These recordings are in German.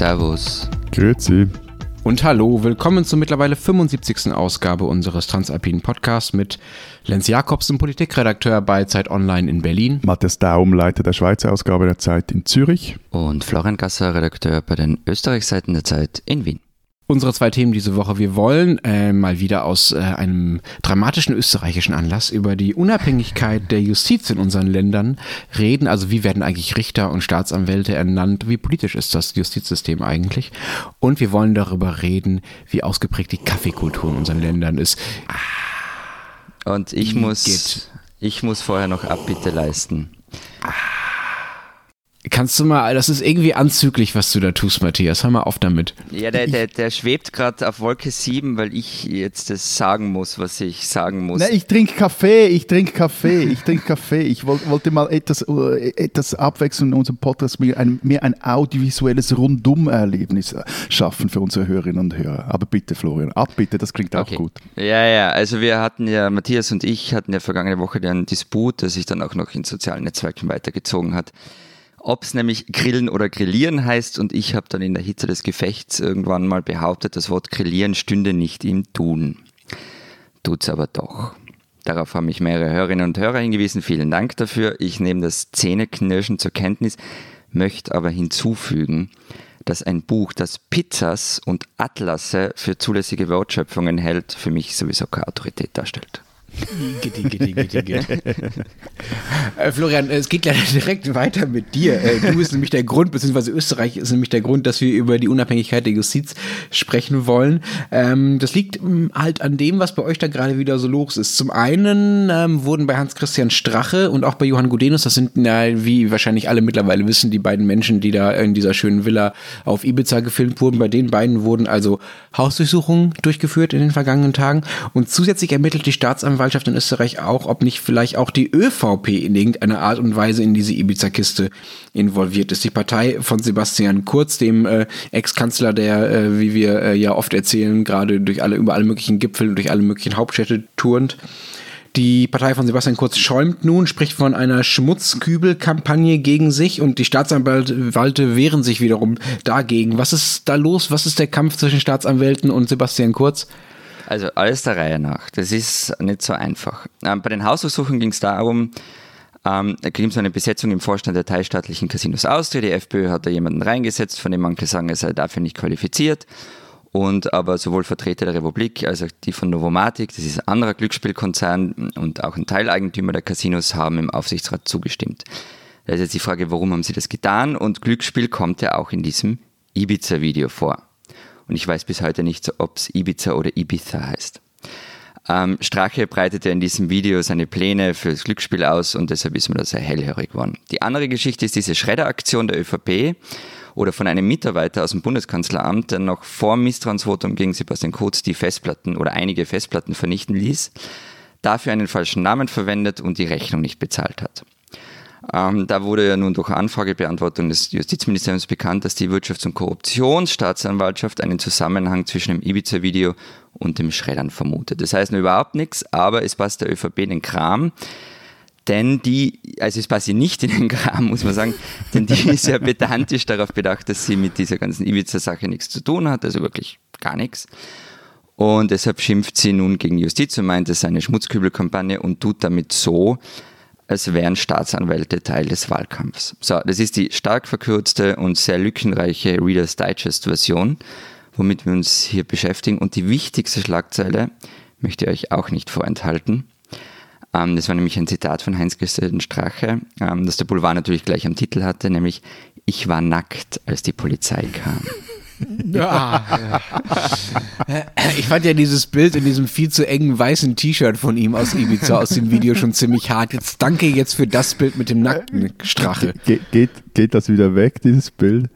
Servus. Grüezi. Und hallo, willkommen zur mittlerweile 75. Ausgabe unseres Transalpinen Podcasts mit Lenz Jakobsen, Politikredakteur bei Zeit Online in Berlin. Matthias Daum, Leiter der Schweizer Ausgabe der Zeit in Zürich. Und Florian Gasser, Redakteur bei den Österreichseiten der Zeit in Wien. Unsere zwei Themen diese Woche. Wir wollen äh, mal wieder aus äh, einem dramatischen österreichischen Anlass über die Unabhängigkeit der Justiz in unseren Ländern reden. Also wie werden eigentlich Richter und Staatsanwälte ernannt? Wie politisch ist das Justizsystem eigentlich? Und wir wollen darüber reden, wie ausgeprägt die Kaffeekultur in unseren Ländern ist. Und ich muss, ich muss vorher noch Abbitte leisten. Kannst du mal, das ist irgendwie anzüglich, was du da tust, Matthias. Hör mal auf damit. Ja, der, der, der schwebt gerade auf Wolke 7, weil ich jetzt das sagen muss, was ich sagen muss. Na, ich trinke Kaffee, ich trinke Kaffee, ich trinke Kaffee. Ich wollt, wollte mal etwas, äh, etwas Abwechslung in unserem Podcast, mehr ein, mehr ein audiovisuelles Rundum-Erlebnis schaffen für unsere Hörerinnen und Hörer. Aber bitte, Florian, ab bitte, das klingt auch Okay. gut. Ja, ja, also wir hatten ja, Matthias und ich hatten ja vergangene Woche einen Disput, der sich dann auch noch in sozialen Netzwerken weitergezogen hat. Ob es nämlich Grillen oder Grillieren heißt und ich habe dann in der Hitze des Gefechts irgendwann mal behauptet, das Wort Grillieren stünde nicht im Tun. Tut's aber doch. Darauf haben mich mehrere Hörerinnen und Hörer hingewiesen. Vielen Dank dafür. Ich nehme das Zähneknirschen zur Kenntnis, möchte aber hinzufügen, dass ein Buch, das Pizzas und Atlasse für zulässige Wortschöpfungen hält, für mich sowieso keine Autorität darstellt. Gitti, gitti, gitti, gitti. Florian, es geht leider direkt weiter mit dir. Äh, du bist nämlich der Grund, beziehungsweise Österreich ist nämlich der Grund, dass wir über die Unabhängigkeit der Justiz sprechen wollen. Ähm, das liegt ähm, halt an dem, was bei euch da gerade wieder so los ist. Zum einen ähm, wurden bei Hans-Christian Strache und auch bei Johann Gudenus, das sind, na, wie wahrscheinlich alle mittlerweile wissen, die beiden Menschen, die da in dieser schönen Villa auf Ibiza gefilmt wurden, bei den beiden wurden also Hausdurchsuchungen durchgeführt in den vergangenen Tagen. Und zusätzlich ermittelt die Staatsanwaltschaft in Österreich auch, ob nicht vielleicht auch die ÖVP in irgendeiner Art und Weise in diese Ibiza-Kiste involviert ist. Die Partei von Sebastian Kurz, dem äh, Ex-Kanzler, der, äh, wie wir äh, ja oft erzählen, gerade durch alle, über alle möglichen Gipfel und durch alle möglichen Hauptstädte turnt. Die Partei von Sebastian Kurz schäumt nun, spricht von einer Schmutzkübelkampagne gegen sich und die Staatsanwälte wehren sich wiederum dagegen. Was ist da los? Was ist der Kampf zwischen Staatsanwälten und Sebastian Kurz? Also alles der Reihe nach. Das ist nicht so einfach. Ähm, bei den Hausdurchsuchungen ging es darum, ähm, da ging es eine Besetzung im Vorstand der teilstaatlichen Casinos Austria. Die FPÖ hat da jemanden reingesetzt, von dem manche sagen, er sei dafür nicht qualifiziert. Und aber sowohl Vertreter der Republik als auch die von Novomatic, das ist ein anderer Glücksspielkonzern und auch ein Teileigentümer der Casinos, haben im Aufsichtsrat zugestimmt. Da ist jetzt die Frage, warum haben sie das getan? Und Glücksspiel kommt ja auch in diesem Ibiza-Video vor. Und ich weiß bis heute nicht, ob es Ibiza oder Ibiza heißt. Ähm, Strache breitete in diesem Video seine Pläne fürs Glücksspiel aus und deshalb ist mir da sehr hellhörig geworden. Die andere Geschichte ist diese Schredderaktion der ÖVP oder von einem Mitarbeiter aus dem Bundeskanzleramt, der noch vor Misstrauensvotum gegen Sebastian Kurz die Festplatten oder einige Festplatten vernichten ließ, dafür einen falschen Namen verwendet und die Rechnung nicht bezahlt hat. Ähm, da wurde ja nun durch Anfragebeantwortung des Justizministeriums bekannt, dass die Wirtschafts- und Korruptionsstaatsanwaltschaft einen Zusammenhang zwischen dem Ibiza-Video und dem Schreddern vermutet. Das heißt nur überhaupt nichts, aber es passt der ÖVP in den Kram. Denn die, also es passt ihr nicht in den Kram, muss man sagen, denn die ist ja pedantisch darauf bedacht, dass sie mit dieser ganzen Ibiza-Sache nichts zu tun hat, also wirklich gar nichts. Und deshalb schimpft sie nun gegen Justiz und meint, es sei eine Schmutzkübelkampagne und tut damit so, als wären Staatsanwälte Teil des Wahlkampfs. So, das ist die stark verkürzte und sehr lückenreiche Reader's Digest Version, womit wir uns hier beschäftigen. Und die wichtigste Schlagzeile möchte ich euch auch nicht vorenthalten. Ähm, das war nämlich ein Zitat von Heinz-Christian Strache, ähm, das der Boulevard natürlich gleich am Titel hatte, nämlich Ich war nackt, als die Polizei kam. Ja. Ich fand ja dieses Bild in diesem viel zu engen weißen T-Shirt von ihm aus Ibiza aus dem Video schon ziemlich hart. Jetzt danke jetzt für das Bild mit dem nackten Strache. Ge geht, geht das wieder weg, dieses Bild?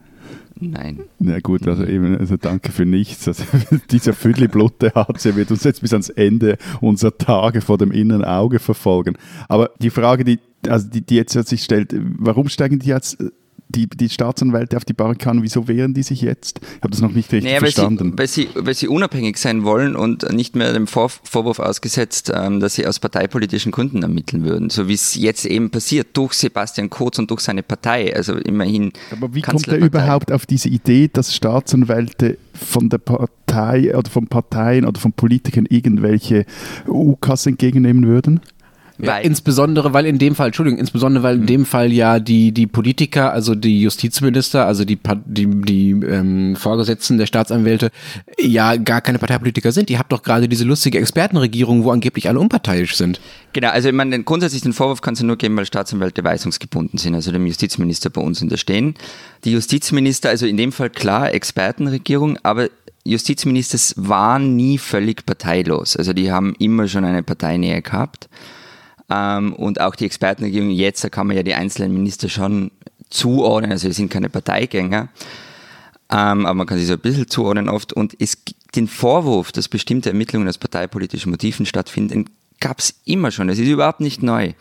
Nein. Na gut, also eben, also danke für nichts. Also, dieser Füdli-Blutte HC wird uns jetzt bis ans Ende unserer Tage vor dem inneren Auge verfolgen. Aber die Frage, die, also die, die jetzt sich stellt, warum steigen die jetzt die, die Staatsanwälte auf die Barrikaden, wieso wehren die sich jetzt? Ich habe das noch nicht richtig naja, verstanden. Weil sie, weil, sie, weil sie unabhängig sein wollen und nicht mehr dem Vor Vorwurf ausgesetzt, ähm, dass sie aus parteipolitischen Gründen ermitteln würden, so wie es jetzt eben passiert durch Sebastian Kurz und durch seine Partei. Also immerhin. Aber wie kommt er überhaupt auf diese Idee, dass Staatsanwälte von der Partei oder von Parteien oder von Politikern irgendwelche UKAs entgegennehmen würden? Ja, insbesondere, weil in dem Fall, Entschuldigung, insbesondere, weil in mhm. dem Fall ja die, die Politiker, also die Justizminister, also die, die, die ähm, Vorgesetzten der Staatsanwälte, ja gar keine Parteipolitiker sind. Ihr habt doch gerade diese lustige Expertenregierung, wo angeblich alle unparteiisch sind. Genau, also ich meine, grundsätzlich den Vorwurf kannst du nur geben, weil Staatsanwälte weisungsgebunden sind, also dem Justizminister bei uns unterstehen. Die Justizminister, also in dem Fall klar Expertenregierung, aber Justizminister waren nie völlig parteilos. Also die haben immer schon eine Parteinähe gehabt. Ähm, und auch die Expertenregierung jetzt, da kann man ja die einzelnen Minister schon zuordnen, also wir sind keine Parteigänger, ähm, aber man kann sie so ein bisschen zuordnen oft. Und es, den Vorwurf, dass bestimmte Ermittlungen aus parteipolitischen Motiven stattfinden, gab es immer schon. Das ist überhaupt nicht neu.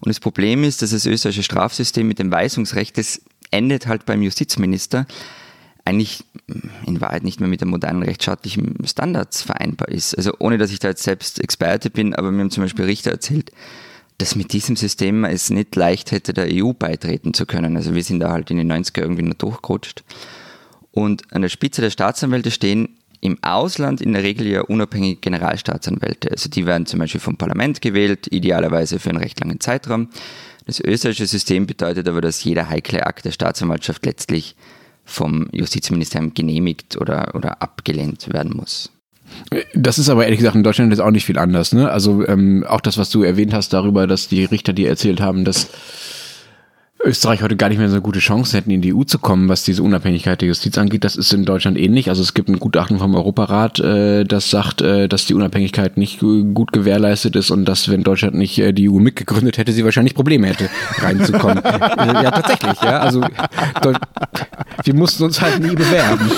Und das Problem ist, dass das österreichische Strafsystem mit dem Weisungsrecht, das endet halt beim Justizminister, eigentlich in Wahrheit nicht mehr mit den modernen rechtsstaatlichen Standards vereinbar ist. Also ohne, dass ich da jetzt selbst Experte bin, aber mir haben zum Beispiel Richter erzählt, dass mit diesem System es nicht leicht hätte, der EU beitreten zu können. Also wir sind da halt in den 90er irgendwie nur durchgerutscht. Und an der Spitze der Staatsanwälte stehen im Ausland in der Regel ja unabhängige Generalstaatsanwälte. Also die werden zum Beispiel vom Parlament gewählt, idealerweise für einen recht langen Zeitraum. Das österreichische System bedeutet aber, dass jeder heikle Akt der Staatsanwaltschaft letztlich vom Justizministerium genehmigt oder, oder abgelehnt werden muss. Das ist aber ehrlich gesagt in Deutschland jetzt auch nicht viel anders. Ne? Also ähm, auch das, was du erwähnt hast darüber, dass die Richter dir erzählt haben, dass Österreich heute gar nicht mehr so eine gute Chance hätten, in die EU zu kommen, was diese Unabhängigkeit der Justiz angeht. Das ist in Deutschland ähnlich. Also es gibt ein Gutachten vom Europarat, äh, das sagt, äh, dass die Unabhängigkeit nicht gut gewährleistet ist und dass, wenn Deutschland nicht äh, die EU mitgegründet hätte, sie wahrscheinlich Probleme hätte, reinzukommen. ja, tatsächlich, ja. Also wir mussten uns halt nie bewerben.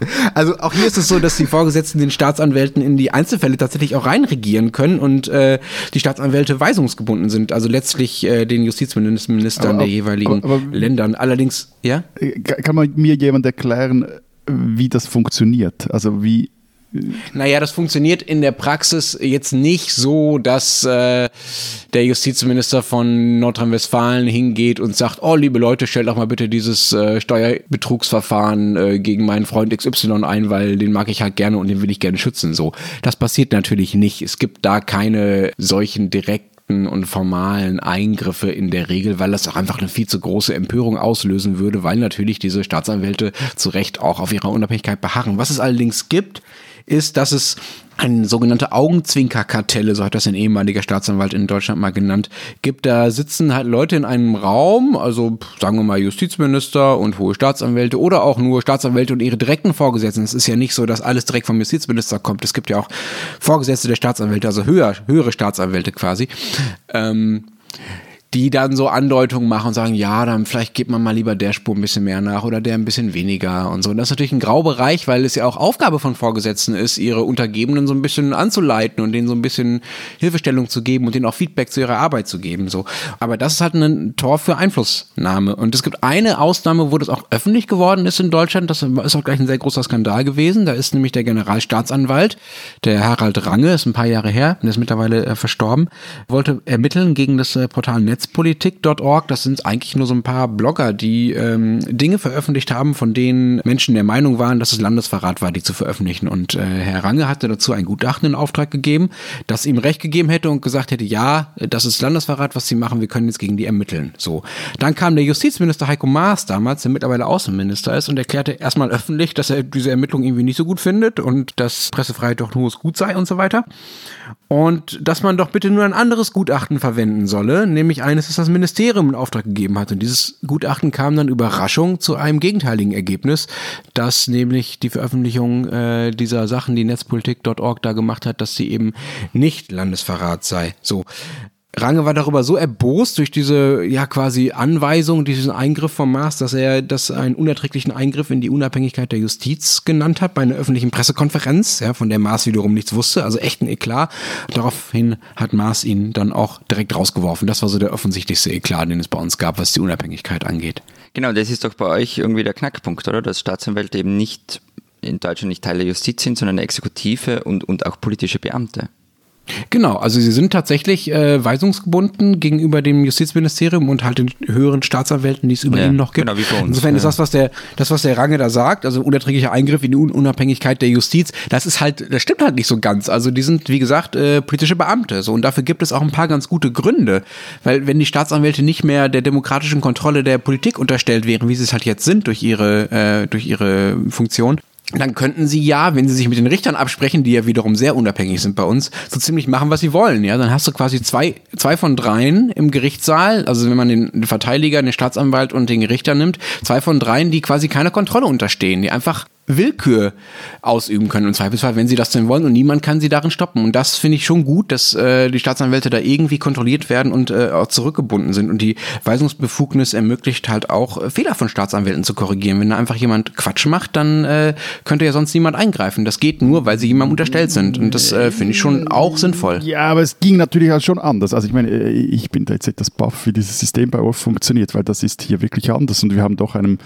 Also auch hier ist es so, dass die Vorgesetzten den Staatsanwälten in die Einzelfälle tatsächlich auch reinregieren können und äh, die Staatsanwälte weisungsgebunden sind. Also letztlich äh, den Justizministern der jeweiligen aber, aber, Ländern. Allerdings, ja? Kann man mir jemand erklären, wie das funktioniert? Also wie naja, das funktioniert in der Praxis jetzt nicht so, dass äh, der Justizminister von Nordrhein-Westfalen hingeht und sagt, oh liebe Leute, stellt doch mal bitte dieses äh, Steuerbetrugsverfahren äh, gegen meinen Freund XY ein, weil den mag ich halt gerne und den will ich gerne schützen. So, das passiert natürlich nicht. Es gibt da keine solchen direkten und formalen Eingriffe in der Regel, weil das auch einfach eine viel zu große Empörung auslösen würde, weil natürlich diese Staatsanwälte zu Recht auch auf ihrer Unabhängigkeit beharren. Was es allerdings gibt, ist, dass es eine sogenannte Augenzwinkerkartelle, so hat das ein ehemaliger Staatsanwalt in Deutschland mal genannt, gibt. Da sitzen halt Leute in einem Raum, also sagen wir mal Justizminister und hohe Staatsanwälte oder auch nur Staatsanwälte und ihre direkten Vorgesetzten. Es ist ja nicht so, dass alles direkt vom Justizminister kommt. Es gibt ja auch Vorgesetzte der Staatsanwälte, also höher, höhere Staatsanwälte quasi. Ähm, die dann so Andeutungen machen und sagen, ja, dann vielleicht gibt man mal lieber der Spur ein bisschen mehr nach oder der ein bisschen weniger und so. Und das ist natürlich ein Graubereich, weil es ja auch Aufgabe von Vorgesetzten ist, ihre Untergebenen so ein bisschen anzuleiten und denen so ein bisschen Hilfestellung zu geben und denen auch Feedback zu ihrer Arbeit zu geben. So. Aber das ist halt ein Tor für Einflussnahme. Und es gibt eine Ausnahme, wo das auch öffentlich geworden ist in Deutschland. Das ist auch gleich ein sehr großer Skandal gewesen. Da ist nämlich der Generalstaatsanwalt, der Harald Range, ist ein paar Jahre her, der ist mittlerweile äh, verstorben, wollte ermitteln gegen das äh, Portal Netz Netzpolitik.org, das sind eigentlich nur so ein paar Blogger, die ähm, Dinge veröffentlicht haben, von denen Menschen der Meinung waren, dass es Landesverrat war, die zu veröffentlichen. Und äh, Herr Range hatte dazu ein Gutachten in Auftrag gegeben, das ihm recht gegeben hätte und gesagt hätte, ja, das ist Landesverrat, was sie machen, wir können jetzt gegen die ermitteln. So. Dann kam der Justizminister Heiko Maas damals, der mittlerweile Außenminister ist, und erklärte erstmal öffentlich, dass er diese Ermittlung irgendwie nicht so gut findet und dass Pressefreiheit doch nur gut sei und so weiter. Und dass man doch bitte nur ein anderes Gutachten verwenden solle, nämlich eines, das das Ministerium in Auftrag gegeben hat. Und dieses Gutachten kam dann Überraschung zu einem gegenteiligen Ergebnis, dass nämlich die Veröffentlichung äh, dieser Sachen, die Netzpolitik.org da gemacht hat, dass sie eben nicht Landesverrat sei. So. Range war darüber so erbost durch diese ja quasi Anweisung, diesen Eingriff vom Maas, dass er das einen unerträglichen Eingriff in die Unabhängigkeit der Justiz genannt hat bei einer öffentlichen Pressekonferenz, ja, von der Maas wiederum nichts wusste, also echt ein Eklat. Daraufhin hat Maas ihn dann auch direkt rausgeworfen. Das war so der offensichtlichste Eklat, den es bei uns gab, was die Unabhängigkeit angeht. Genau, das ist doch bei euch irgendwie der Knackpunkt, oder? Dass Staatsanwälte eben nicht in Deutschland nicht Teil der Justiz sind, sondern Exekutive und, und auch politische Beamte. Genau, also sie sind tatsächlich äh, weisungsgebunden gegenüber dem Justizministerium und halt den höheren Staatsanwälten, die es über ja, ihnen noch gibt. Genau, wie bei uns. Insofern ja. ist das, was der, das, was der Range da sagt, also unerträglicher Eingriff in die Unabhängigkeit der Justiz, das ist halt, das stimmt halt nicht so ganz. Also die sind, wie gesagt, äh, politische Beamte. So, und dafür gibt es auch ein paar ganz gute Gründe. Weil wenn die Staatsanwälte nicht mehr der demokratischen Kontrolle der Politik unterstellt wären, wie sie es halt jetzt sind durch ihre, äh, durch ihre Funktion, dann könnten sie ja, wenn sie sich mit den Richtern absprechen, die ja wiederum sehr unabhängig sind bei uns, so ziemlich machen, was sie wollen. Ja, dann hast du quasi zwei, zwei von dreien im Gerichtssaal, also wenn man den Verteidiger, den Staatsanwalt und den Richter nimmt, zwei von dreien, die quasi keine Kontrolle unterstehen, die einfach Willkür ausüben können im Zweifelsfall, wenn sie das denn wollen und niemand kann sie darin stoppen. Und das finde ich schon gut, dass äh, die Staatsanwälte da irgendwie kontrolliert werden und äh, auch zurückgebunden sind. Und die Weisungsbefugnis ermöglicht halt auch äh, Fehler von Staatsanwälten zu korrigieren. Wenn da einfach jemand Quatsch macht, dann äh, könnte ja sonst niemand eingreifen. Das geht nur, weil sie jemandem unterstellt sind. Und das äh, finde ich schon auch sinnvoll. Ja, aber es ging natürlich halt schon anders. Also ich meine, äh, ich bin da jetzt etwas baff, wie dieses System bei euch funktioniert, weil das ist hier wirklich anders. Und wir haben doch einen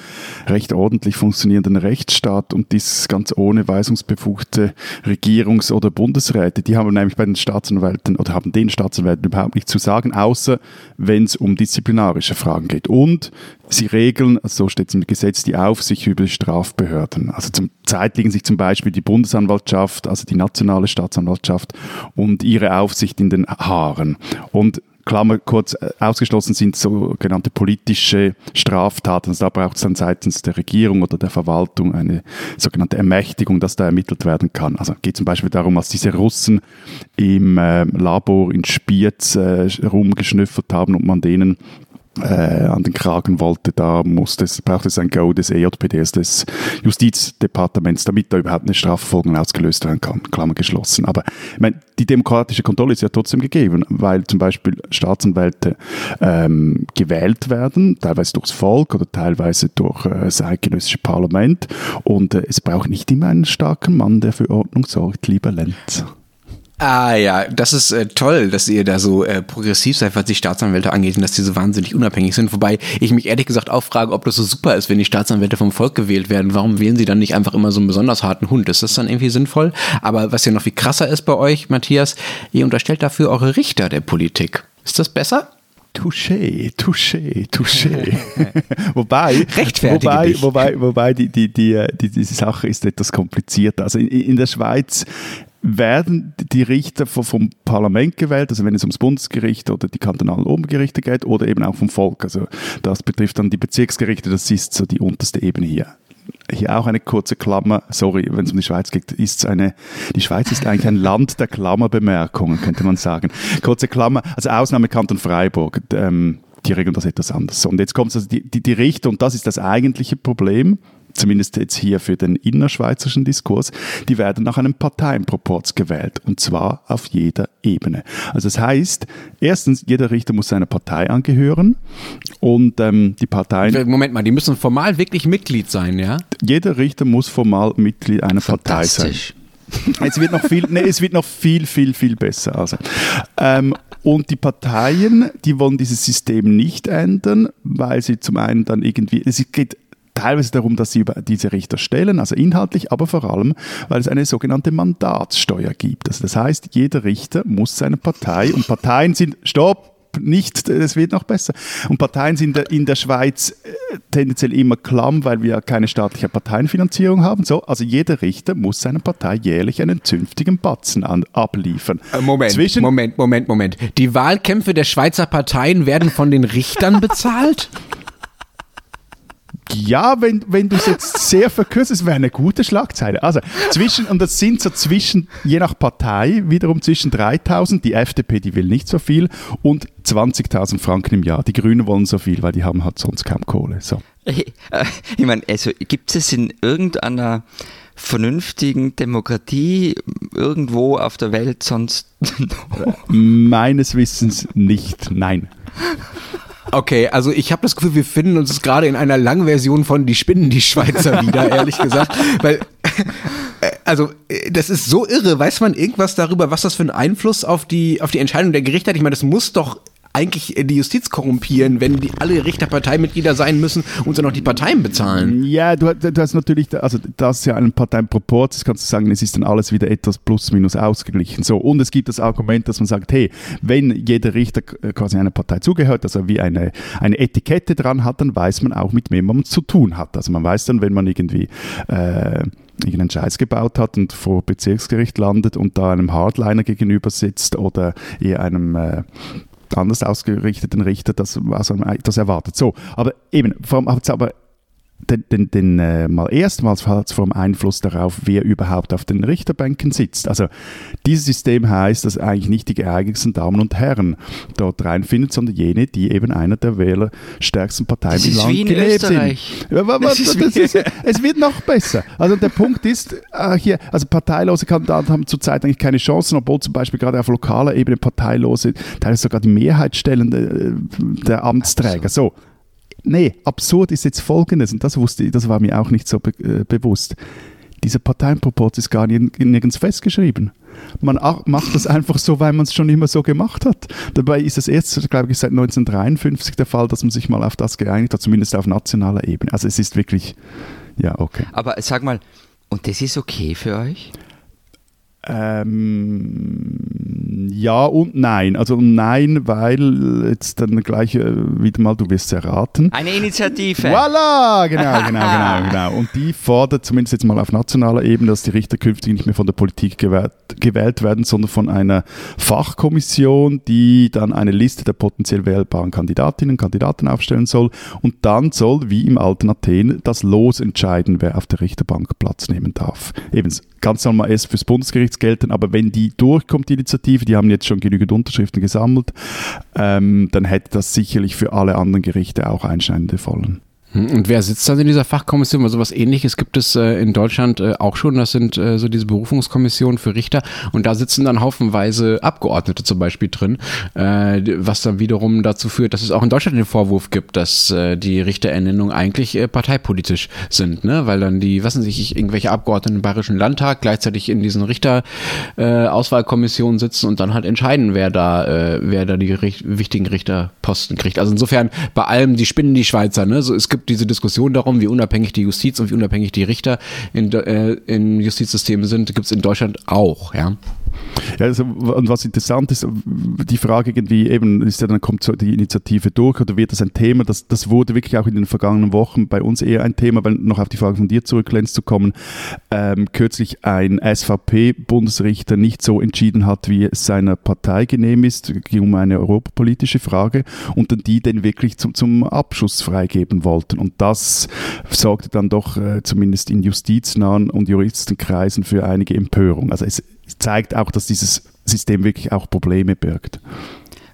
recht ordentlich funktionierenden Rechtsstaat und dies ganz ohne weisungsbefugte Regierungs- oder Bundesräte. Die haben nämlich bei den Staatsanwälten oder haben den Staatsanwälten überhaupt nichts zu sagen, außer wenn es um disziplinarische Fragen geht. Und sie regeln, also so steht es im Gesetz, die Aufsicht über die Strafbehörden. Also zum Zeit liegen sich zum Beispiel die Bundesanwaltschaft, also die nationale Staatsanwaltschaft und ihre Aufsicht in den Haaren. Und Klammer kurz, äh, ausgeschlossen sind sogenannte politische Straftaten. Also da braucht es dann seitens der Regierung oder der Verwaltung eine sogenannte Ermächtigung, dass da ermittelt werden kann. Also geht zum Beispiel darum, dass diese Russen im äh, Labor in Spiez äh, rumgeschnüffelt haben und man denen äh, an den Kragen wollte, da musste es, braucht es ein Go des EJPDs, des Justizdepartements, damit da überhaupt eine Strafverfolgung ausgelöst werden kann, Klammer geschlossen. Aber ich meine, die demokratische Kontrolle ist ja trotzdem gegeben, weil zum Beispiel Staatsanwälte ähm, gewählt werden, teilweise durchs Volk oder teilweise durch äh, das eidgenössische Parlament und äh, es braucht nicht immer einen starken Mann, der für Ordnung sorgt, lieber Lenz. Ah ja, das ist äh, toll, dass ihr da so äh, progressiv seid, was die Staatsanwälte angeht und dass die so wahnsinnig unabhängig sind. Wobei ich mich ehrlich gesagt auch frage, ob das so super ist, wenn die Staatsanwälte vom Volk gewählt werden. Warum wählen sie dann nicht einfach immer so einen besonders harten Hund? Ist das dann irgendwie sinnvoll? Aber was ja noch viel krasser ist bei euch, Matthias, ihr unterstellt dafür eure Richter der Politik. Ist das besser? Touché, touché, touché. wobei, wobei, dich. wobei, wobei die, die, die, die, diese Sache ist etwas komplizierter. Also in, in der Schweiz werden die Richter vom Parlament gewählt, also wenn es ums Bundesgericht oder die kantonalen Obergerichte geht, oder eben auch vom Volk. Also das betrifft dann die Bezirksgerichte, das ist so die unterste Ebene hier. Hier auch eine kurze Klammer, sorry, wenn es um die Schweiz geht, ist eine, die Schweiz ist eigentlich ein Land der Klammerbemerkungen, könnte man sagen. Kurze Klammer, also Ausnahme Kanton Freiburg, ähm, die regeln das etwas anders. Und jetzt kommt also die, die, die Richter, und das ist das eigentliche Problem, zumindest jetzt hier für den innerschweizerischen Diskurs, die werden nach einem Parteienproporz gewählt und zwar auf jeder Ebene. Also das heißt, erstens, jeder Richter muss seiner Partei angehören und ähm, die Parteien... Moment mal, die müssen formal wirklich Mitglied sein, ja? Jeder Richter muss formal Mitglied einer Partei sein. Es wird noch viel, nee, es wird noch viel, viel, viel besser. Also, ähm, und die Parteien, die wollen dieses System nicht ändern, weil sie zum einen dann irgendwie, es geht teilweise darum, dass sie über diese Richter stellen, also inhaltlich, aber vor allem, weil es eine sogenannte Mandatssteuer gibt. Also das heißt, jeder Richter muss seine Partei und Parteien sind, stopp, nicht, es wird noch besser. Und Parteien sind in der Schweiz äh, tendenziell immer klamm, weil wir keine staatliche Parteienfinanzierung haben. So, also jeder Richter muss seiner Partei jährlich einen zünftigen Batzen an, abliefern. Äh, Moment, Zwischen Moment, Moment, Moment. Die Wahlkämpfe der Schweizer Parteien werden von den Richtern bezahlt? Ja, wenn, wenn du es jetzt sehr verkürzt, es wäre eine gute Schlagzeile. Also zwischen, und das sind so zwischen, je nach Partei, wiederum zwischen 3000, die FDP, die will nicht so viel, und 20.000 Franken im Jahr. Die Grünen wollen so viel, weil die haben halt sonst kaum Kohle. So. Ich meine, also gibt es in irgendeiner vernünftigen Demokratie irgendwo auf der Welt sonst? Meines Wissens nicht, nein. Okay, also ich habe das Gefühl, wir finden uns gerade in einer langen Version von Die Spinnen, die Schweizer wieder, ehrlich gesagt. Weil, äh, also, äh, das ist so irre. Weiß man irgendwas darüber, was das für einen Einfluss auf die, auf die Entscheidung der Gerichte hat? Ich meine, das muss doch eigentlich die Justiz korrumpieren, wenn die alle Richter Parteimitglieder sein müssen und dann noch die Parteien bezahlen. Ja, du, du hast natürlich, also das ist ja ein Parteienproport, das kannst du sagen, es ist dann alles wieder etwas plus minus ausgeglichen. So, und es gibt das Argument, dass man sagt, hey, wenn jeder Richter quasi einer Partei zugehört, also wie eine, eine Etikette dran hat, dann weiß man auch, mit wem man zu tun hat. Also man weiß dann, wenn man irgendwie äh, irgendeinen Scheiß gebaut hat und vor Bezirksgericht landet und da einem Hardliner gegenüber sitzt oder eher einem äh, anders ausgerichteten Richter das, also das erwartet. So, aber eben, vor allem aber den, den, den äh, mal erstmals es vom Einfluss darauf, wer überhaupt auf den Richterbänken sitzt. Also dieses System heißt, dass eigentlich nicht die geeignetsten Damen und Herren dort reinfinden, sondern jene, die eben einer der wählerstärksten Parteien im Land gelebt sind. Ja, das ist, es wird noch besser. Also der Punkt ist äh, hier, also parteilose Kandidaten haben zurzeit eigentlich keine Chancen, obwohl zum Beispiel gerade auf lokaler Ebene parteilose teilweise sogar die Mehrheit stellen der, äh, der Amtsträger. So. Nee, absurd ist jetzt Folgendes, und das wusste ich, das war mir auch nicht so be äh, bewusst. Dieser Parteienproport ist gar nirgends festgeschrieben. Man macht das einfach so, weil man es schon immer so gemacht hat. Dabei ist es erst, glaube ich, seit 1953 der Fall, dass man sich mal auf das geeinigt hat, zumindest auf nationaler Ebene. Also es ist wirklich, ja, okay. Aber sag mal, und das ist okay für euch? Ähm, ja und nein. Also nein, weil jetzt dann gleich äh, wieder mal, du wirst es erraten. Eine Initiative. Voilà, genau, genau, genau, genau. Und die fordert zumindest jetzt mal auf nationaler Ebene, dass die Richter künftig nicht mehr von der Politik gewählt, gewählt werden, sondern von einer Fachkommission, die dann eine Liste der potenziell wählbaren Kandidatinnen und Kandidaten aufstellen soll. Und dann soll, wie im alten Athen, das Los entscheiden, wer auf der Richterbank Platz nehmen darf. Eben ganz normal erst fürs Bundesgericht gelten, aber wenn die durchkommt, die Initiative, die haben jetzt schon genügend Unterschriften gesammelt, ähm, dann hätte das sicherlich für alle anderen Gerichte auch einschneidende Folgen. Hm, und wer sitzt dann in dieser Fachkommission? Weil sowas ähnliches gibt es äh, in Deutschland äh, auch schon. Das sind äh, so diese Berufungskommissionen für Richter. Und da sitzen dann haufenweise Abgeordnete zum Beispiel drin, äh, was dann wiederum dazu führt, dass es auch in Deutschland den Vorwurf gibt, dass äh, die Richterernennungen eigentlich äh, parteipolitisch sind. Ne? Weil dann die, was weiß ich, irgendwelche Abgeordneten im Bayerischen Landtag gleichzeitig in diesen Richterauswahlkommissionen sitzen und dann halt entscheiden, wer da, wer da die richt wichtigen Richterposten kriegt. Also insofern bei allem, die spinnen die Schweizer. Ne? So, es gibt diese Diskussion darum, wie unabhängig die Justiz und wie unabhängig die Richter in, äh, in Justizsystemen sind, gibt es in Deutschland auch, ja. Ja, also, und was interessant ist, die Frage irgendwie eben, ist ja dann kommt so die Initiative durch oder wird das ein Thema? Das, das wurde wirklich auch in den vergangenen Wochen bei uns eher ein Thema, weil noch auf die Frage von dir zurück, Lenz, zu kommen, ähm, kürzlich ein SVP-Bundesrichter nicht so entschieden hat, wie es seiner Partei genehm ist, ging um eine europapolitische Frage und dann die den wirklich zum, zum Abschuss freigeben wollten. Und das sorgte dann doch äh, zumindest in justiznahen und Juristenkreisen für einige Empörung. Also es zeigt auch, dass dieses System wirklich auch Probleme birgt.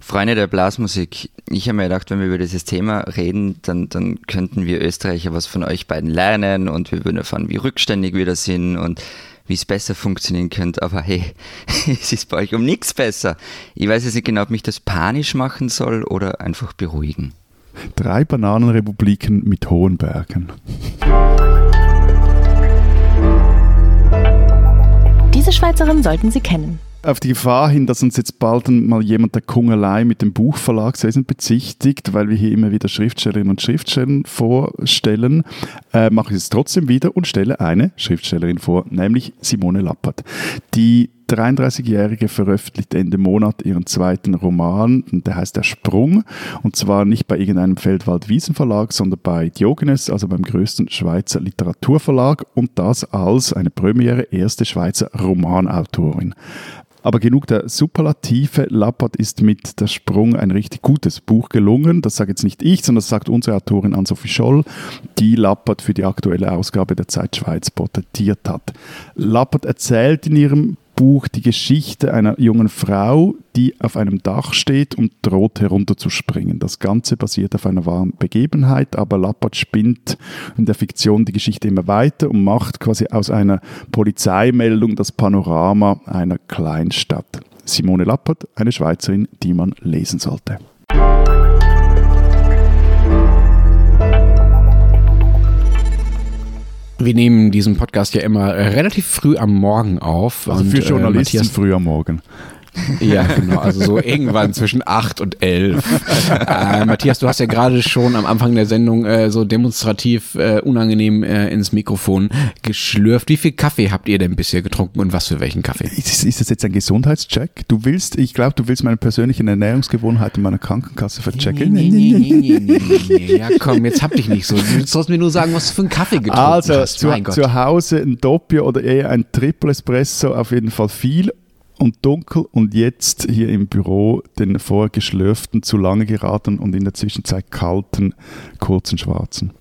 Freunde der Blasmusik, ich habe mir gedacht, wenn wir über dieses Thema reden, dann, dann könnten wir Österreicher was von euch beiden lernen und wir würden erfahren, wie rückständig wir da sind und wie es besser funktionieren könnte. Aber hey, es ist bei euch um nichts besser. Ich weiß jetzt nicht genau, ob mich das panisch machen soll oder einfach beruhigen. Drei Bananenrepubliken mit hohen Bergen. Diese Schweizerin sollten Sie kennen. Auf die Gefahr hin, dass uns jetzt bald mal jemand der Kungelei mit dem Buchverlagswesen bezichtigt, weil wir hier immer wieder Schriftstellerinnen und Schriftsteller vorstellen, äh, mache ich es trotzdem wieder und stelle eine Schriftstellerin vor, nämlich Simone Lappert, die 33-Jährige veröffentlicht Ende Monat ihren zweiten Roman, der heißt Der Sprung, und zwar nicht bei irgendeinem Feldwald-Wiesen-Verlag, sondern bei Diogenes, also beim größten Schweizer Literaturverlag, und das als eine Premiere erste Schweizer Romanautorin. Aber genug der Superlative. Lappert ist mit Der Sprung ein richtig gutes Buch gelungen. Das sage jetzt nicht ich, sondern das sagt unsere Autorin Ann-Sophie Scholl, die Lappert für die aktuelle Ausgabe der Zeit Schweiz porträtiert hat. Lappert erzählt in ihrem Buch die Geschichte einer jungen Frau, die auf einem Dach steht und droht herunterzuspringen. Das Ganze basiert auf einer wahren Begebenheit, aber Lappert spinnt in der Fiktion die Geschichte immer weiter und macht quasi aus einer Polizeimeldung das Panorama einer Kleinstadt. Simone Lappert, eine Schweizerin, die man lesen sollte. Wir nehmen diesen Podcast ja immer relativ früh am Morgen auf. Also für Journalisten äh, früh am Morgen. Ja, genau. Also so irgendwann zwischen 8 und 11. Äh, Matthias, du hast ja gerade schon am Anfang der Sendung äh, so demonstrativ äh, unangenehm äh, ins Mikrofon geschlürft. Wie viel Kaffee habt ihr denn bisher getrunken und was für welchen Kaffee? Ist, ist das jetzt ein Gesundheitscheck? Du willst, ich glaube, du willst meine persönlichen Ernährungsgewohnheiten meiner Krankenkasse verchecken. Nee, nee, nee, nee, nee, Ja, komm, jetzt hab dich nicht so. Du sollst mir nur sagen, was du für einen Kaffee getrunken also, hast. Also, zu, zu Hause ein Doppio oder eher ein Triple Espresso, auf jeden Fall viel und dunkel und jetzt hier im Büro den vorher geschlürften, zu lange geraten und in der Zwischenzeit kalten, kurzen schwarzen.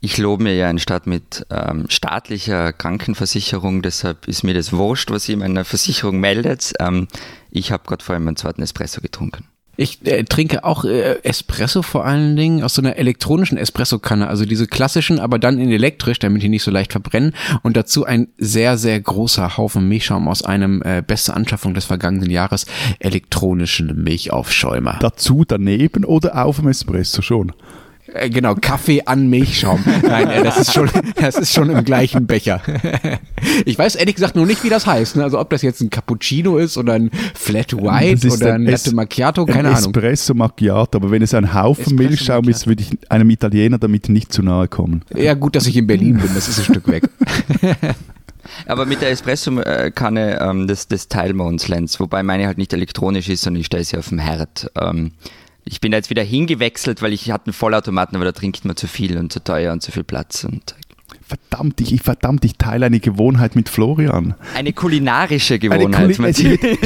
Ich lobe mir ja eine Stadt mit ähm, staatlicher Krankenversicherung, deshalb ist mir das wurscht, was ihr meiner Versicherung meldet. Ähm, ich habe gerade vor allem einen zweiten Espresso getrunken. Ich äh, trinke auch äh, Espresso vor allen Dingen aus so einer elektronischen Espresso-Kanne, also diese klassischen, aber dann in elektrisch, damit die nicht so leicht verbrennen. Und dazu ein sehr, sehr großer Haufen Milchschaum aus einem äh, beste Anschaffung des vergangenen Jahres elektronischen Milchaufschäumer. Dazu daneben oder auf dem Espresso schon? Äh, genau, Kaffee an Milchschaum. Nein, äh, das ist schon, das ist schon im gleichen Becher. Ich weiß ehrlich gesagt nur nicht, wie das heißt. Ne? Also ob das jetzt ein Cappuccino ist oder ein Flat White oder ein Latte Macchiato, keine ein Ahnung. Espresso Macchiato, aber wenn es ein Haufen Espresso Milchschaum ist, würde ich einem Italiener damit nicht zu nahe kommen. Ja, gut, dass ich in Berlin bin, das ist ein Stück weg. Aber mit der Espresso-Kanne, ähm, das, das teilen wir uns, Lenz. Wobei meine halt nicht elektronisch ist, sondern ich stelle sie auf dem Herd. Ähm, ich bin jetzt wieder hingewechselt, weil ich hatte einen Vollautomaten, aber da trinkt man zu viel und zu teuer und zu viel Platz. Und verdammt, ich, verdammt, ich teile eine Gewohnheit mit Florian. Eine kulinarische Gewohnheit. Eine Kuli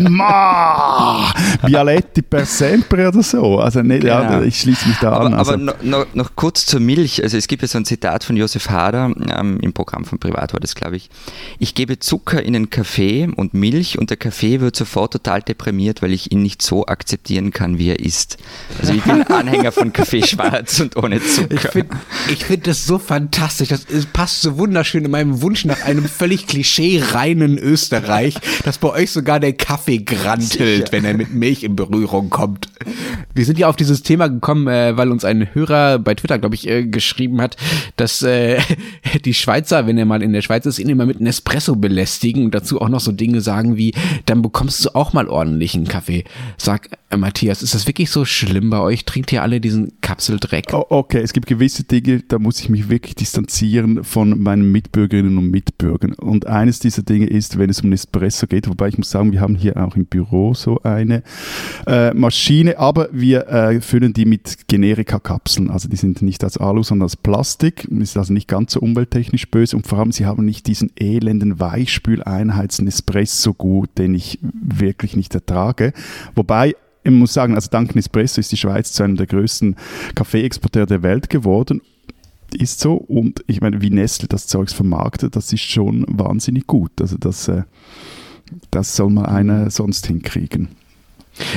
Ma! Bialetti per sempre oder so. Also nicht, genau. ja, ich schließe mich da aber, an. Also. Aber noch, noch, noch, kurz zur Milch. Also es gibt ja so ein Zitat von Josef Hader, ähm, im Programm von Privat war das, glaube ich. Ich gebe Zucker in den Kaffee und Milch und der Kaffee wird sofort total deprimiert, weil ich ihn nicht so akzeptieren kann, wie er ist. Also ich bin Anhänger von Kaffee schwarz und ohne Zucker. Ich finde find das so fantastisch. Das es passt so wunderschön in meinem Wunsch nach einem völlig klischee-reinen Österreich, dass bei euch sogar der Kaffee grantelt, Sicher. wenn er mit Milch in Berührung kommt. Wir sind ja auf dieses Thema gekommen, äh, weil uns ein Hörer bei Twitter, glaube ich, äh, geschrieben hat, dass äh, die Schweizer, wenn er mal in der Schweiz ist, ihn immer mit Nespresso belästigen und dazu auch noch so Dinge sagen wie, dann bekommst du auch mal ordentlichen Kaffee. Sag, äh, Matthias, ist das wirklich so schlimm bei euch? Trinkt ihr alle diesen Kapseldreck? Oh, okay, es gibt gewisse Dinge, da muss ich mich wirklich distanzieren von meinen Mitbürgerinnen und Mitbürgern. Und eines dieser Dinge ist, wenn es um Nespresso geht, wobei ich muss sagen, wir haben hier auch im Büro so eine äh, Maschine, aber wir äh, füllen die mit Generika-Kapseln. Also die sind nicht aus Alu, sondern aus Plastik. Ist also nicht ganz so umwelttechnisch böse und vor allem, sie haben nicht diesen elenden Weichspüleinheits-Nespresso-Gut, den ich wirklich nicht ertrage. Wobei ich muss sagen, also dank Nespresso ist die Schweiz zu einem der größten Kaffeeexporteure der Welt geworden ist so. Und ich meine, wie Nestle das Zeugs vermarktet, das ist schon wahnsinnig gut. Also das, äh, das soll mal einer sonst hinkriegen.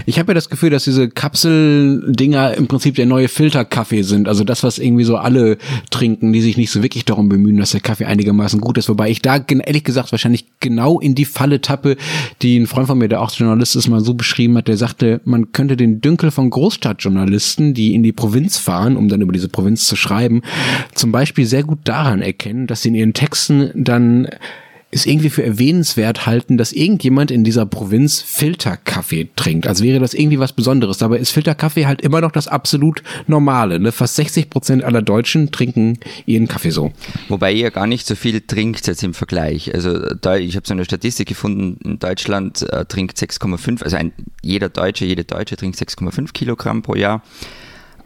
Ich habe ja das Gefühl, dass diese Kapseldinger im Prinzip der neue Filterkaffee sind. Also das, was irgendwie so alle trinken, die sich nicht so wirklich darum bemühen, dass der Kaffee einigermaßen gut ist. Wobei ich da ehrlich gesagt wahrscheinlich genau in die Falle tappe, die ein Freund von mir, der auch Journalist ist, mal so beschrieben hat. Der sagte, man könnte den Dünkel von Großstadtjournalisten, die in die Provinz fahren, um dann über diese Provinz zu schreiben, zum Beispiel sehr gut daran erkennen, dass sie in ihren Texten dann ist irgendwie für erwähnenswert halten, dass irgendjemand in dieser Provinz Filterkaffee trinkt. Als wäre das irgendwie was Besonderes. Dabei ist Filterkaffee halt immer noch das absolut Normale. Ne? Fast 60 Prozent aller Deutschen trinken ihren Kaffee so. Wobei ihr gar nicht so viel trinkt jetzt im Vergleich. Also da, ich habe so eine Statistik gefunden, in Deutschland äh, trinkt 6,5, also ein, jeder Deutsche, jede Deutsche trinkt 6,5 Kilogramm pro Jahr.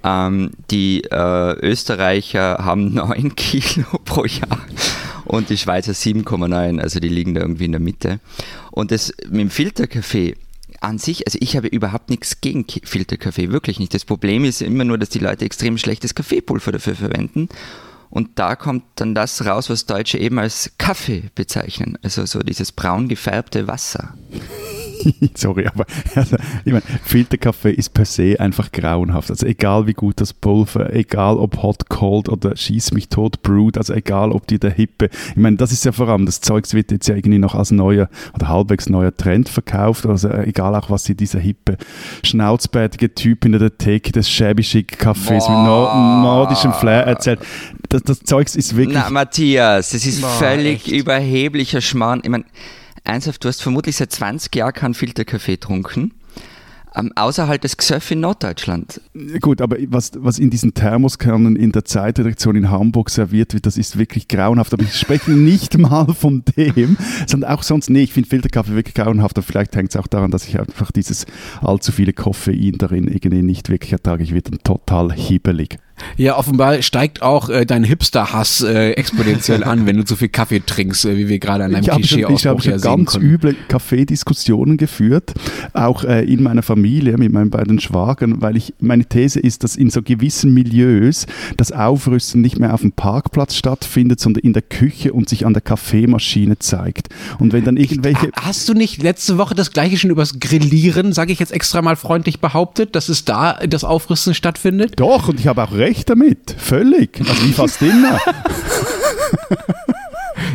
Ähm, die äh, Österreicher haben 9 Kilo pro Jahr und die Schweizer 7,9, also die liegen da irgendwie in der Mitte. Und das mit dem Filterkaffee an sich, also ich habe überhaupt nichts gegen Filterkaffee, wirklich nicht. Das Problem ist immer nur, dass die Leute extrem schlechtes Kaffeepulver dafür verwenden Und da kommt dann das raus, was Deutsche eben als Kaffee bezeichnen. Also so dieses braun gefärbte Wasser. Sorry, aber also, ich meine, Filterkaffee ist per se einfach grauenhaft. Also egal wie gut das Pulver, egal ob hot, cold oder schieß mich tot brewed, also egal ob die der Hippe. Ich meine, das ist ja vor allem, das Zeugs wird jetzt ja irgendwie noch als neuer oder halbwegs neuer Trend verkauft. Also egal auch, was sie dieser hippe, schnauzbärtige Typ in der Theke des shabby chic Cafés mit no nordischem Flair erzählt. Das, das Zeugs ist wirklich... Na, Matthias, das ist Boah, völlig echt? überheblicher Schmarrn. Ich meine, ernsthaft, du hast vermutlich seit 20 Jahren keinen Filterkaffee getrunken. Ähm, außerhalb des Gesöff in Norddeutschland. Gut, aber was, was in diesen Thermoskernen in der Zeitredaktion in Hamburg serviert wird, das ist wirklich grauenhaft. Aber ich spreche nicht mal von dem, sondern auch sonst, nee, ich finde Filterkaffee wirklich grauenhaft. Aber vielleicht hängt es auch daran, dass ich einfach dieses allzu viele Koffein darin irgendwie nicht wirklich ertrage. Ich werde dann total hibbelig. Ja, offenbar steigt auch äh, dein Hipster-Hass äh, exponentiell an, wenn du zu viel Kaffee trinkst, äh, wie wir gerade an einem Klischee Ich habe schon, ja ganz konnten. üble Kaffeediskussionen geführt, auch äh, in meiner Familie mit meinen beiden Schwagern, weil ich meine These ist, dass in so gewissen Milieus das Aufrüsten nicht mehr auf dem Parkplatz stattfindet, sondern in der Küche und sich an der Kaffeemaschine zeigt. Und wenn dann irgendwelche Hast du nicht letzte Woche das gleiche schon übers Grillieren, sage ich jetzt extra mal freundlich behauptet, dass es da das Aufrüsten stattfindet? Doch, und ich habe auch recht recht damit. Völlig. Also wie fast immer.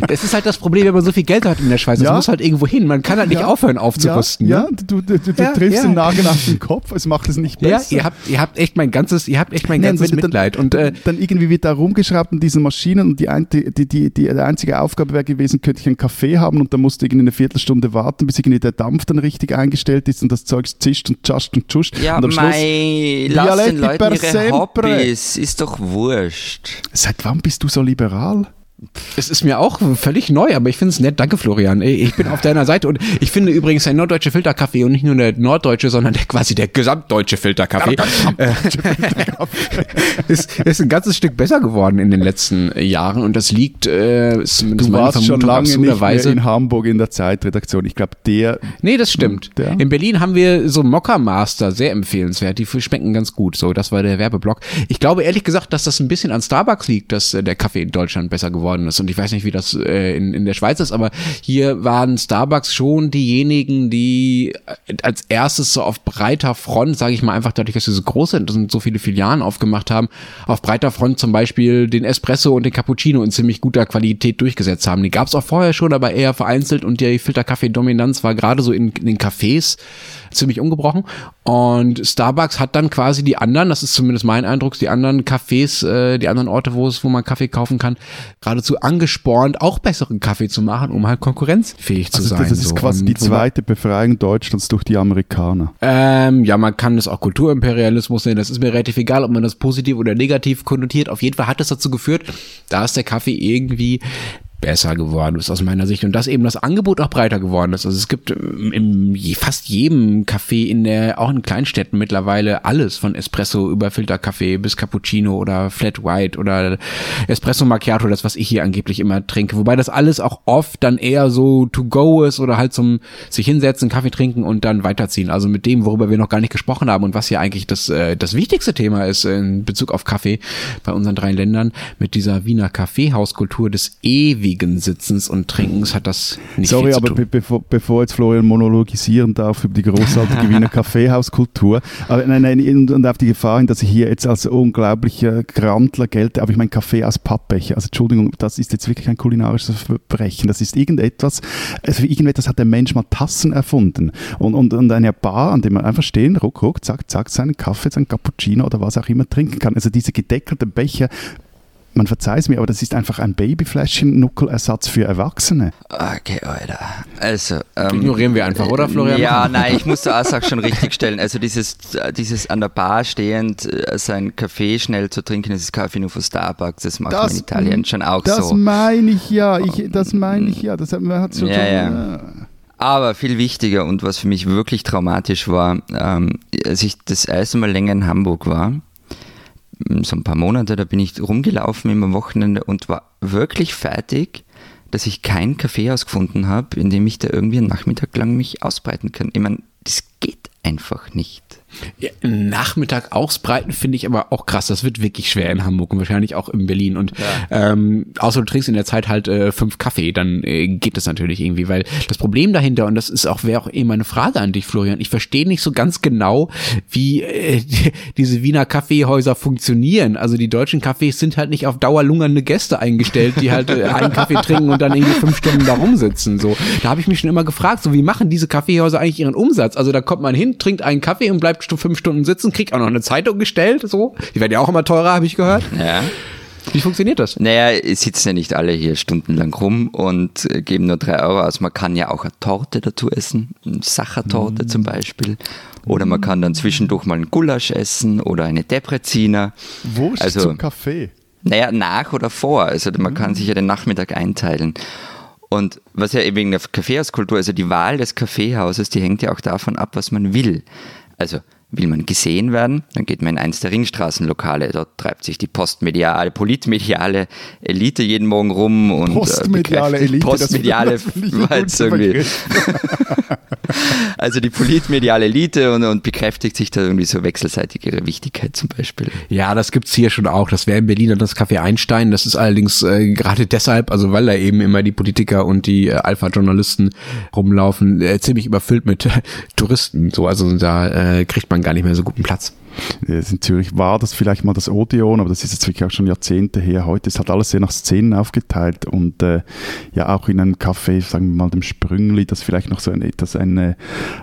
Das ist halt das Problem, wenn man so viel Geld hat in der Schweiz. Das ja. muss halt irgendwo hin. Man kann halt nicht ja. aufhören aufzurüsten. Ja, ne? du, du, du, du triffst den Nagel auf den Kopf. Es macht es nicht besser. Ja, ihr habt, ihr habt echt mein ganzes, ihr habt echt mein Nein, ganzes Mitleid. Dann, und äh, dann irgendwie wird da rumgeschraubt an diesen Maschinen und die, die, die, die, die einzige Aufgabe wäre gewesen, könnte ich einen Kaffee haben und dann musst du irgendwie eine Viertelstunde warten, bis irgendwie der Dampf dann richtig eingestellt ist und das Zeug zischt und tschascht und tschuscht. Ja, und am mei, Schluss, lass den Leuten ihre Hobbys, ist doch wurscht. Seit wann bist du so liberal? Es ist mir auch völlig neu, aber ich finde es nett. Danke, Florian. Ich bin auf deiner Seite und ich finde übrigens ein norddeutscher Filterkaffee und nicht nur der norddeutsche, sondern der, quasi der gesamtdeutsche Filterkaffee äh, ist, ist ein ganzes Stück besser geworden in den letzten Jahren und das liegt äh, du warst schon lange nicht mehr in Hamburg in der Zeitredaktion. Ich glaube, der. Nee, das stimmt. Der? In Berlin haben wir so Mokka Master, sehr empfehlenswert. Die schmecken ganz gut. So, das war der Werbeblock. Ich glaube ehrlich gesagt, dass das ein bisschen an Starbucks liegt, dass äh, der Kaffee in Deutschland besser geworden geworden ist. Und ich weiß nicht, wie das äh, in, in der Schweiz ist, aber hier waren Starbucks schon diejenigen, die als erstes so auf breiter Front, sage ich mal einfach dadurch, dass sie so groß sind und so viele Filialen aufgemacht haben, auf breiter Front zum Beispiel den Espresso und den Cappuccino in ziemlich guter Qualität durchgesetzt haben. Die gab es auch vorher schon, aber eher vereinzelt und die Filterkaffee-Dominanz war gerade so in, in den Cafés ziemlich umgebrochen. Und Starbucks hat dann quasi die anderen, das ist zumindest mein Eindruck, die anderen Cafés, äh, die anderen Orte, wo es, wo man Kaffee kaufen kann, geradezu angespornt, auch besseren Kaffee zu machen, um halt konkurrenzfähig zu also sein. Das ist so. quasi Und die zweite Befreiung Deutschlands durch die Amerikaner. Ähm, ja, man kann das auch Kulturimperialismus nennen. Das ist mir relativ egal, ob man das positiv oder negativ konnotiert. Auf jeden Fall hat es dazu geführt, dass der Kaffee irgendwie besser geworden ist aus meiner Sicht und dass eben das Angebot auch breiter geworden ist. Also es gibt im fast jedem Café in der, auch in Kleinstädten mittlerweile alles von Espresso über Filterkaffee bis Cappuccino oder Flat White oder Espresso Macchiato, das was ich hier angeblich immer trinke. Wobei das alles auch oft dann eher so to go ist oder halt zum sich hinsetzen, Kaffee trinken und dann weiterziehen. Also mit dem, worüber wir noch gar nicht gesprochen haben und was hier eigentlich das, äh, das wichtigste Thema ist in Bezug auf Kaffee bei unseren drei Ländern mit dieser Wiener Kaffeehauskultur des ewigen ewigen Sitzens und Trinkens hat das nicht Sorry, viel zu tun. aber bevor, bevor jetzt Florian monologisieren darf über die großartige Wiener Kaffeehauskultur, aber nein, nein, und, und auf die Gefahr hin, dass ich hier jetzt als unglaublicher Grantler gelte, aber ich meine Kaffee aus Pappbecher, also Entschuldigung, das ist jetzt wirklich ein kulinarisches Verbrechen, das ist irgendetwas, also irgendetwas hat der Mensch mal Tassen erfunden und, und, und eine Bar, an dem man einfach stehen, ruck, ruck, zack, zack, seinen Kaffee, seinen Cappuccino oder was auch immer trinken kann. Also diese gedeckelten Becher man verzeiht es mir, aber das ist einfach ein Babyfläschchen-Nuckelersatz für Erwachsene. Okay, Alter. Also, ähm, Ignorieren wir einfach, oder Florian? Ja, nein, ich muss die Aussage schon richtig stellen. Also dieses, dieses an der Bar stehend, äh, sein Kaffee schnell zu trinken, das ist Kaffee nur von Starbucks, das macht das, man in Italien schon auch das so. Das meine ich ja, ich, das meine ich ja. Das hat, man hat so ja, ja. Aber viel wichtiger und was für mich wirklich traumatisch war, ähm, als ich das erste Mal länger in Hamburg war, so ein paar Monate, da bin ich rumgelaufen immer am Wochenende und war wirklich fertig, dass ich kein Kaffeehaus gefunden habe, in dem ich da irgendwie einen Nachmittag lang mich ausbreiten kann. Ich meine, das geht einfach nicht. Ja, Nachmittag ausbreiten finde ich aber auch krass. Das wird wirklich schwer in Hamburg und wahrscheinlich auch in Berlin. Und ja. ähm, außer du trinkst in der Zeit halt äh, fünf Kaffee, dann äh, geht das natürlich irgendwie. Weil das Problem dahinter, und das ist auch, wäre auch eh meine Frage an dich, Florian, ich verstehe nicht so ganz genau, wie äh, die, diese Wiener Kaffeehäuser funktionieren. Also die deutschen Cafés sind halt nicht auf Dauer lungernde Gäste eingestellt, die halt äh, einen Kaffee trinken und dann irgendwie fünf Stunden da rumsitzen. So, da habe ich mich schon immer gefragt, so wie machen diese Kaffeehäuser eigentlich ihren Umsatz? Also da kommt man hin, trinkt einen Kaffee und bleibt fünf Stunden sitzen, kriegt auch noch eine Zeitung gestellt, so. Die werden ja auch immer teurer, habe ich gehört. Ja. Wie funktioniert das? Naja, es sitzen ja nicht alle hier stundenlang rum und geben nur drei Euro aus. Man kann ja auch eine Torte dazu essen, eine Sachertorte mm. zum Beispiel. Oder man kann dann zwischendurch mal einen Gulasch essen oder eine Depreziner. Wurst also, zum Kaffee? Naja, nach oder vor. Also man mm. kann sich ja den Nachmittag einteilen. Und was ja wegen der Kaffeehauskultur, also die Wahl des Kaffeehauses, die hängt ja auch davon ab, was man will. Also Will man gesehen werden, dann geht man in eins der Ringstraßenlokale. Dort treibt sich die postmediale, politmediale Elite jeden Morgen rum. Und, äh, postmediale äh, Elite, postmediale, das irgendwie. also die politmediale Elite und, und, bekräftigt sich da irgendwie so wechselseitig ihre Wichtigkeit zum Beispiel. Ja, das gibt's hier schon auch. Das wäre in Berlin das Café Einstein. Das ist allerdings äh, gerade deshalb, also weil da eben immer die Politiker und die äh, Alpha-Journalisten rumlaufen, äh, ziemlich überfüllt mit Touristen. So, also da äh, kriegt man man gar nicht mehr so guten Platz. In Zürich war das vielleicht mal das Odeon, aber das ist jetzt wirklich auch schon Jahrzehnte her. Heute ist halt alles sehr nach Szenen aufgeteilt und äh, ja auch in einem Café, sagen wir mal dem Sprüngli, das vielleicht noch so ein etwas eine,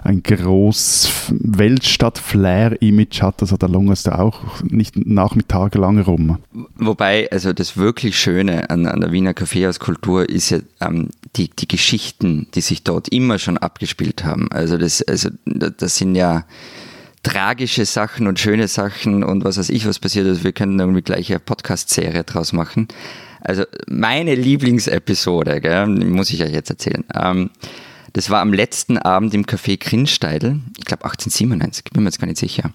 ein groß Weltstadt-Flair-Image hat, also da lungerst du auch nicht nachmittagelang rum. Wobei, also das wirklich Schöne an, an der Wiener Kaffeehauskultur ist ja ähm, die, die Geschichten, die sich dort immer schon abgespielt haben. Also das, also das sind ja tragische Sachen und schöne Sachen und was weiß ich, was passiert ist. Wir könnten irgendwie gleich eine Podcast-Serie draus machen. Also meine Lieblingsepisode, muss ich euch jetzt erzählen. Ähm, das war am letzten Abend im Café Grinsteidl, ich glaube 1897, bin mir jetzt gar nicht sicher.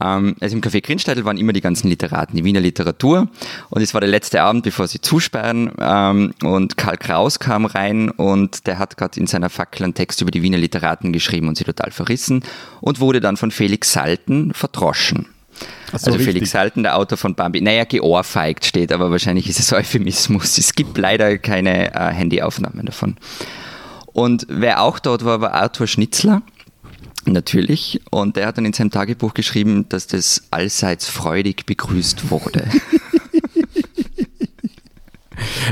Ähm, also im Café Grinsteidl waren immer die ganzen Literaten, die Wiener Literatur. Und es war der letzte Abend, bevor sie zusperren. Ähm, und Karl Kraus kam rein und der hat gerade in seiner Fackel einen Text über die Wiener Literaten geschrieben und sie total verrissen und wurde dann von Felix Salten verdroschen. So, also richtig. Felix Salten, der Autor von Bambi, naja, geohrfeigt steht, aber wahrscheinlich ist es Euphemismus. Es gibt leider keine äh, Handyaufnahmen davon. Und wer auch dort war, war Arthur Schnitzler. Natürlich. Und er hat dann in seinem Tagebuch geschrieben, dass das allseits freudig begrüßt wurde.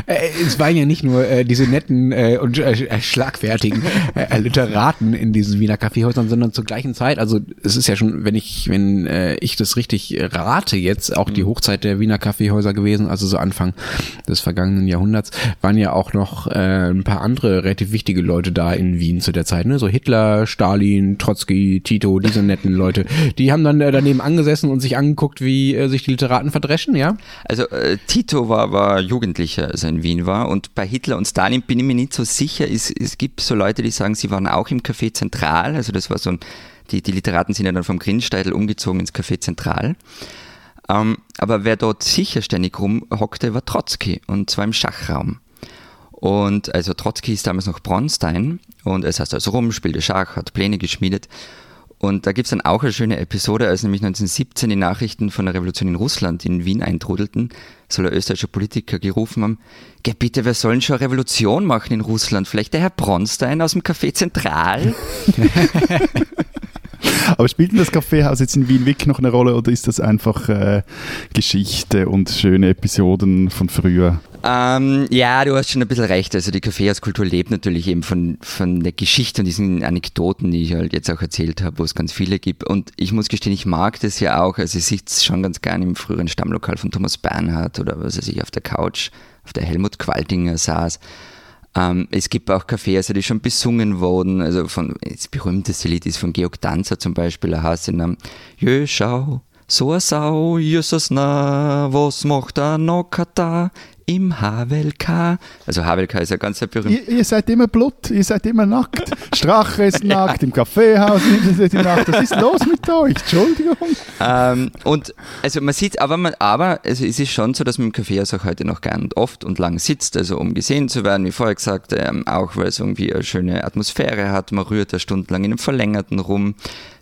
Äh, es waren ja nicht nur äh, diese netten äh, und äh, schlagfertigen äh, Literaten in diesen Wiener Kaffeehäusern, sondern zur gleichen Zeit, also es ist ja schon, wenn ich, wenn äh, ich das richtig rate jetzt, auch die mhm. Hochzeit der Wiener Kaffeehäuser gewesen, also so Anfang des vergangenen Jahrhunderts, waren ja auch noch äh, ein paar andere relativ wichtige Leute da in Wien zu der Zeit, ne? So Hitler, Stalin, Trotzki, Tito, diese netten Leute, die haben dann äh, daneben angesessen und sich angeguckt, wie äh, sich die Literaten verdreschen, ja? Also äh, Tito war, war Jugendlicher, also in Wien war. Und bei Hitler und Stalin bin ich mir nicht so sicher. Es, es gibt so Leute, die sagen, sie waren auch im Café Zentral. Also das war so ein, die, die Literaten sind ja dann vom Grinsteidl umgezogen ins Café Zentral. Ähm, aber wer dort sicher ständig rumhockte, war Trotzki und zwar im Schachraum. Und also Trotzki ist damals noch Bronstein und er saß also rum, spielte Schach, hat Pläne geschmiedet und da gibt es dann auch eine schöne Episode, als nämlich 1917 die Nachrichten von der Revolution in Russland in Wien eintrudelten, soll ein österreichischer Politiker gerufen haben, Geh bitte, wir sollen schon eine Revolution machen in Russland? Vielleicht der Herr Bronstein aus dem Café Zentral? Aber spielt denn das Kaffeehaus jetzt in Wien wirklich noch eine Rolle oder ist das einfach äh, Geschichte und schöne Episoden von früher? Ähm, ja, du hast schon ein bisschen recht. Also die Kaffeehauskultur lebt natürlich eben von, von der Geschichte und diesen Anekdoten, die ich halt jetzt auch erzählt habe, wo es ganz viele gibt. Und ich muss gestehen, ich mag das ja auch. Also ich sitze schon ganz gerne im früheren Stammlokal von Thomas Bernhard oder was weiß ich, auf der Couch, auf der Helmut Qualtinger saß. Ähm, es gibt auch Kaffeehäuser, die schon besungen wurden. Also von, das berühmteste Lied ist von Georg Danzer zum Beispiel. Da heißt es Jö, schau, so a Sau, Jesus na, was macht er noch da? Im Havelka. Also Havelka ist ja ganz berühmt. Ihr, ihr, seid immer blut, ihr seid immer nackt. Strache ist nackt, ja. im Kaffeehaus ist nackt. Was ist los mit euch? Entschuldigung. Ähm, und also man sieht, aber, man, aber also es ist schon so, dass man im Kaffeehaus auch heute noch gern und oft und lang sitzt, also um gesehen zu werden, wie vorher gesagt, ähm, auch weil es irgendwie eine schöne Atmosphäre hat. Man rührt da stundenlang in einem Verlängerten rum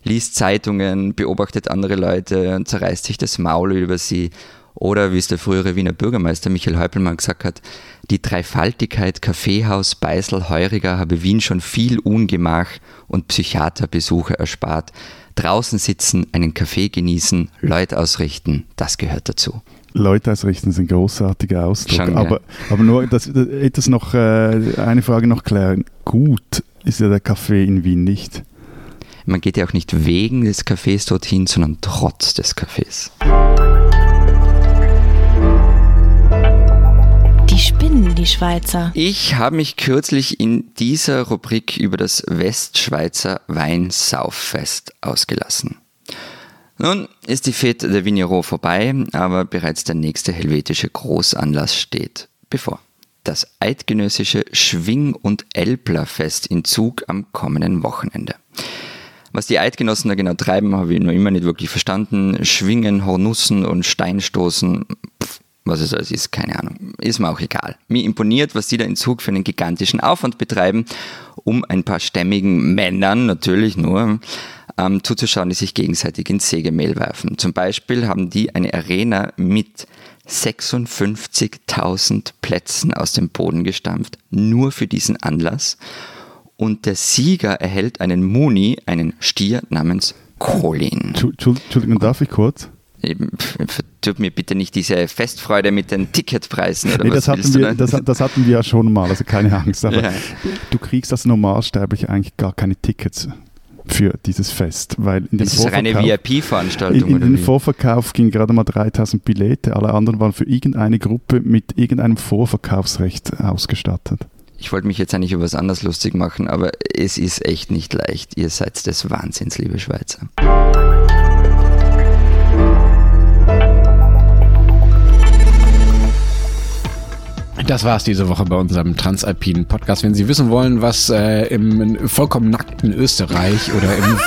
liest Zeitungen, beobachtet andere Leute und zerreißt sich das Maul über sie. Oder wie es der frühere Wiener Bürgermeister Michael Häupelmann gesagt hat, die Dreifaltigkeit Kaffeehaus, Beisel, Heuriger habe Wien schon viel Ungemach und Psychiaterbesuche erspart. Draußen sitzen, einen Kaffee genießen, Leute ausrichten, das gehört dazu. Leute ausrichten ist ein großartiger Ausdruck. Schon, ja. aber, aber nur das, etwas noch, äh, eine Frage noch klären. Gut ist ja der Kaffee in Wien nicht. Man geht ja auch nicht wegen des Kaffees dorthin, sondern trotz des Kaffees. Spinnen, die Schweizer. Ich habe mich kürzlich in dieser Rubrik über das Westschweizer Weinsauffest ausgelassen. Nun ist die Fete der Vigneron vorbei, aber bereits der nächste helvetische Großanlass steht bevor. Das eidgenössische Schwing- und Elblerfest in Zug am kommenden Wochenende. Was die Eidgenossen da genau treiben, habe ich noch immer nicht wirklich verstanden. Schwingen, Hornussen und Steinstoßen, was es alles ist, keine Ahnung. Ist mir auch egal. Mir imponiert, was die da in Zug für einen gigantischen Aufwand betreiben, um ein paar stämmigen Männern natürlich nur ähm, zuzuschauen, die sich gegenseitig ins Sägemehl werfen. Zum Beispiel haben die eine Arena mit 56.000 Plätzen aus dem Boden gestampft, nur für diesen Anlass. Und der Sieger erhält einen Muni, einen Stier namens Colin. Entschuldigung, darf ich kurz? Tut mir bitte nicht diese Festfreude mit den Ticketpreisen oder nee, was das hatten, wir, das, das, hatten wir ja schon mal, also keine Angst. Aber ja. du kriegst als Normalsterblich eigentlich gar keine Tickets für dieses Fest. Weil in das ist eine VIP-Veranstaltung. In, in den Vorverkauf gingen gerade mal 3000 Billette, alle anderen waren für irgendeine Gruppe mit irgendeinem Vorverkaufsrecht ausgestattet. Ich wollte mich jetzt eigentlich über was anderes lustig machen, aber es ist echt nicht leicht. Ihr seid des Wahnsinns, liebe Schweizer. Das war es diese Woche bei unserem Transalpinen Podcast. Wenn Sie wissen wollen, was äh, im vollkommen nackten Österreich oder im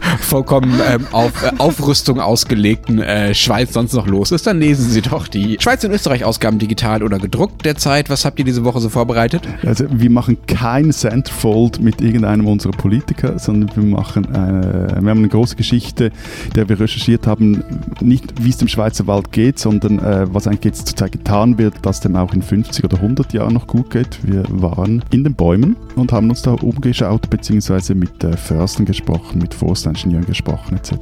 vollkommen ähm, auf äh, Aufrüstung ausgelegten äh, Schweiz sonst noch los ist, dann lesen Sie doch die Schweiz und Österreich Ausgaben digital oder gedruckt derzeit. Was habt ihr diese Woche so vorbereitet? Also wir machen kein Centerfold mit irgendeinem unserer Politiker, sondern wir machen eine, wir haben eine große Geschichte, der wir recherchiert haben, nicht wie es dem Schweizer Wald geht, sondern äh, was eigentlich jetzt zurzeit getan wird, dass dem auch in 50 oder 100 Jahren noch gut geht. Wir waren in den Bäumen und haben uns da umgeschaut, beziehungsweise mit äh, Förstern gesprochen, mit Forstingenieuren gesprochen etc.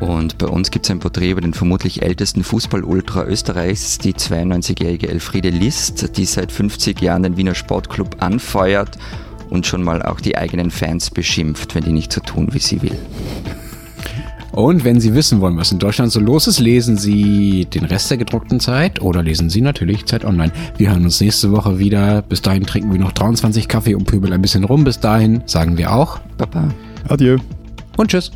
Und bei uns gibt es ein Porträt über den vermutlich ältesten Fußball-Ultra Österreichs, die 92-jährige Elfriede List, die seit 50 Jahren den Wiener Sportclub anfeuert und schon mal auch die eigenen Fans beschimpft, wenn die nicht so tun, wie sie will. Und wenn Sie wissen wollen, was in Deutschland so los ist, lesen Sie den Rest der gedruckten Zeit oder lesen Sie natürlich Zeit Online. Wir hören uns nächste Woche wieder. Bis dahin trinken wir noch 23 Kaffee und pöbeln ein bisschen rum. Bis dahin sagen wir auch Papa. Adieu. Und tschüss.